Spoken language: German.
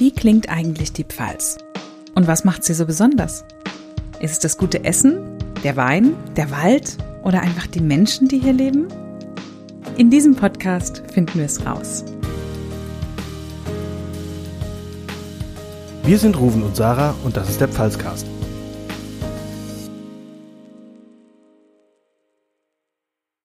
Wie klingt eigentlich die Pfalz? Und was macht sie so besonders? Ist es das gute Essen, der Wein, der Wald oder einfach die Menschen, die hier leben? In diesem Podcast finden wir es raus. Wir sind Ruven und Sarah und das ist der Pfalzcast.